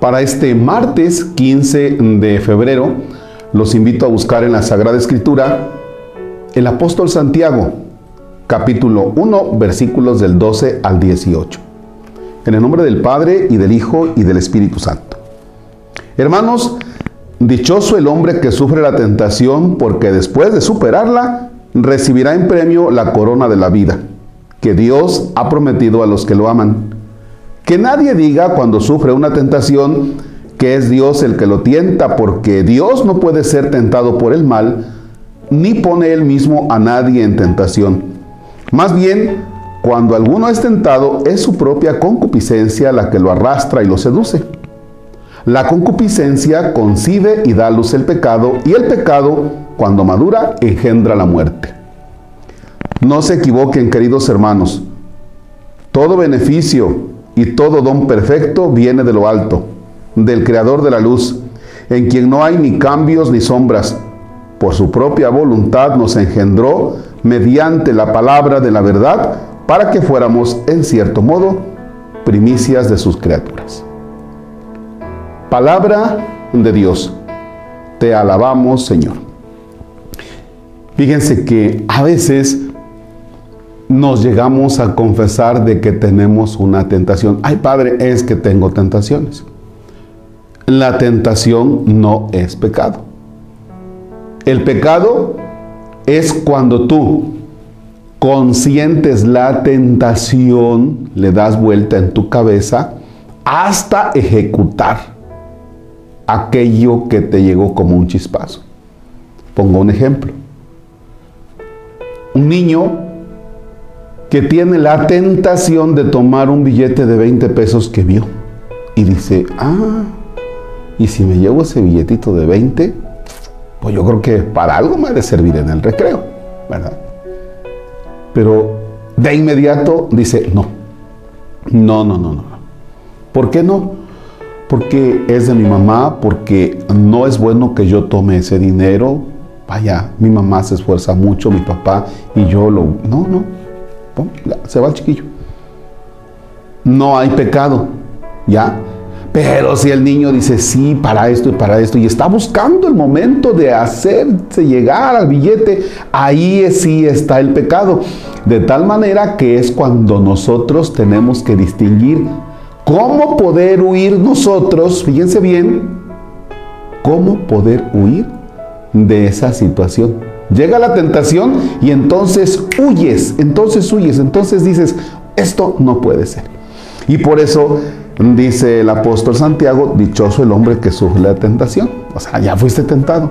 Para este martes 15 de febrero, los invito a buscar en la Sagrada Escritura el apóstol Santiago, capítulo 1, versículos del 12 al 18. En el nombre del Padre y del Hijo y del Espíritu Santo. Hermanos, dichoso el hombre que sufre la tentación, porque después de superarla, recibirá en premio la corona de la vida, que Dios ha prometido a los que lo aman. Que nadie diga cuando sufre una tentación que es Dios el que lo tienta, porque Dios no puede ser tentado por el mal, ni pone él mismo a nadie en tentación. Más bien, cuando alguno es tentado, es su propia concupiscencia la que lo arrastra y lo seduce. La concupiscencia concibe y da a luz el pecado, y el pecado, cuando madura, engendra la muerte. No se equivoquen, queridos hermanos. Todo beneficio y todo don perfecto viene de lo alto, del Creador de la luz, en quien no hay ni cambios ni sombras. Por su propia voluntad nos engendró mediante la palabra de la verdad para que fuéramos, en cierto modo, primicias de sus criaturas. Palabra de Dios. Te alabamos, Señor. Fíjense que a veces nos llegamos a confesar de que tenemos una tentación. Ay, Padre, es que tengo tentaciones. La tentación no es pecado. El pecado es cuando tú consientes la tentación, le das vuelta en tu cabeza hasta ejecutar aquello que te llegó como un chispazo. Pongo un ejemplo. Un niño que tiene la tentación de tomar un billete de 20 pesos que vio y dice, ah, y si me llevo ese billetito de 20, pues yo creo que para algo me ha de servir en el recreo, ¿verdad? Pero de inmediato dice, no, no, no, no, no. ¿Por qué no? Porque es de mi mamá, porque no es bueno que yo tome ese dinero. Vaya, mi mamá se esfuerza mucho, mi papá, y yo lo... No, no, se va el chiquillo. No hay pecado, ¿ya? Pero si el niño dice sí para esto y para esto y está buscando el momento de hacerse llegar al billete, ahí sí está el pecado. De tal manera que es cuando nosotros tenemos que distinguir cómo poder huir nosotros, fíjense bien, cómo poder huir de esa situación. Llega la tentación y entonces huyes, entonces huyes, entonces dices, esto no puede ser. Y por eso dice el apóstol Santiago, dichoso el hombre que sufre la tentación. O sea, ya fuiste tentado.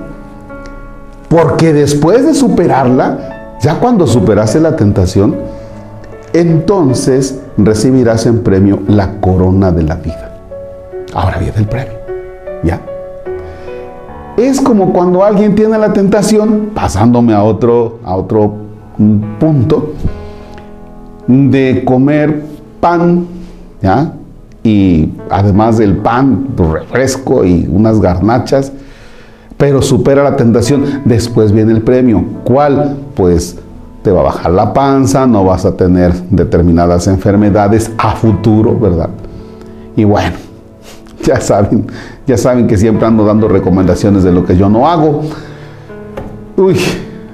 Porque después de superarla, ya cuando superaste la tentación, entonces recibirás en premio la corona de la vida. Ahora viene el premio. ¿Ya? Es como cuando alguien tiene la tentación, pasándome a otro, a otro punto, de comer pan, ¿ya? Y además del pan, refresco y unas garnachas, pero supera la tentación. Después viene el premio. ¿Cuál? Pues te va a bajar la panza, no vas a tener determinadas enfermedades a futuro, ¿verdad? Y bueno, ya saben, ya saben que siempre ando dando recomendaciones de lo que yo no hago. Uy,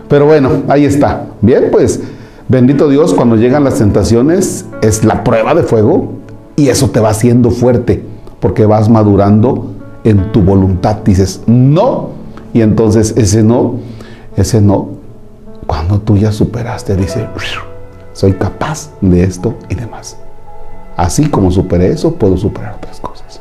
pero bueno, ahí está. Bien, pues bendito Dios, cuando llegan las tentaciones es la prueba de fuego y eso te va haciendo fuerte porque vas madurando en tu voluntad. Dices, no. Y entonces ese no, ese no, cuando tú ya superaste, dice, soy capaz de esto y demás. Así como superé eso, puedo superar otras cosas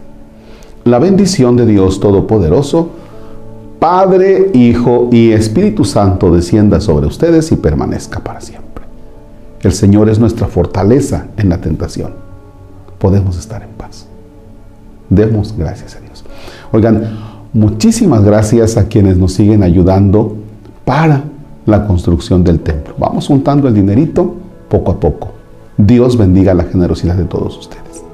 la bendición de Dios Todopoderoso, Padre, Hijo y Espíritu Santo descienda sobre ustedes y permanezca para siempre. El Señor es nuestra fortaleza en la tentación. Podemos estar en paz. Demos gracias a Dios. Oigan, Muchísimas gracias a quienes nos siguen ayudando para la construcción del templo. Vamos juntando el dinerito poco a poco. Dios bendiga la generosidad de todos ustedes.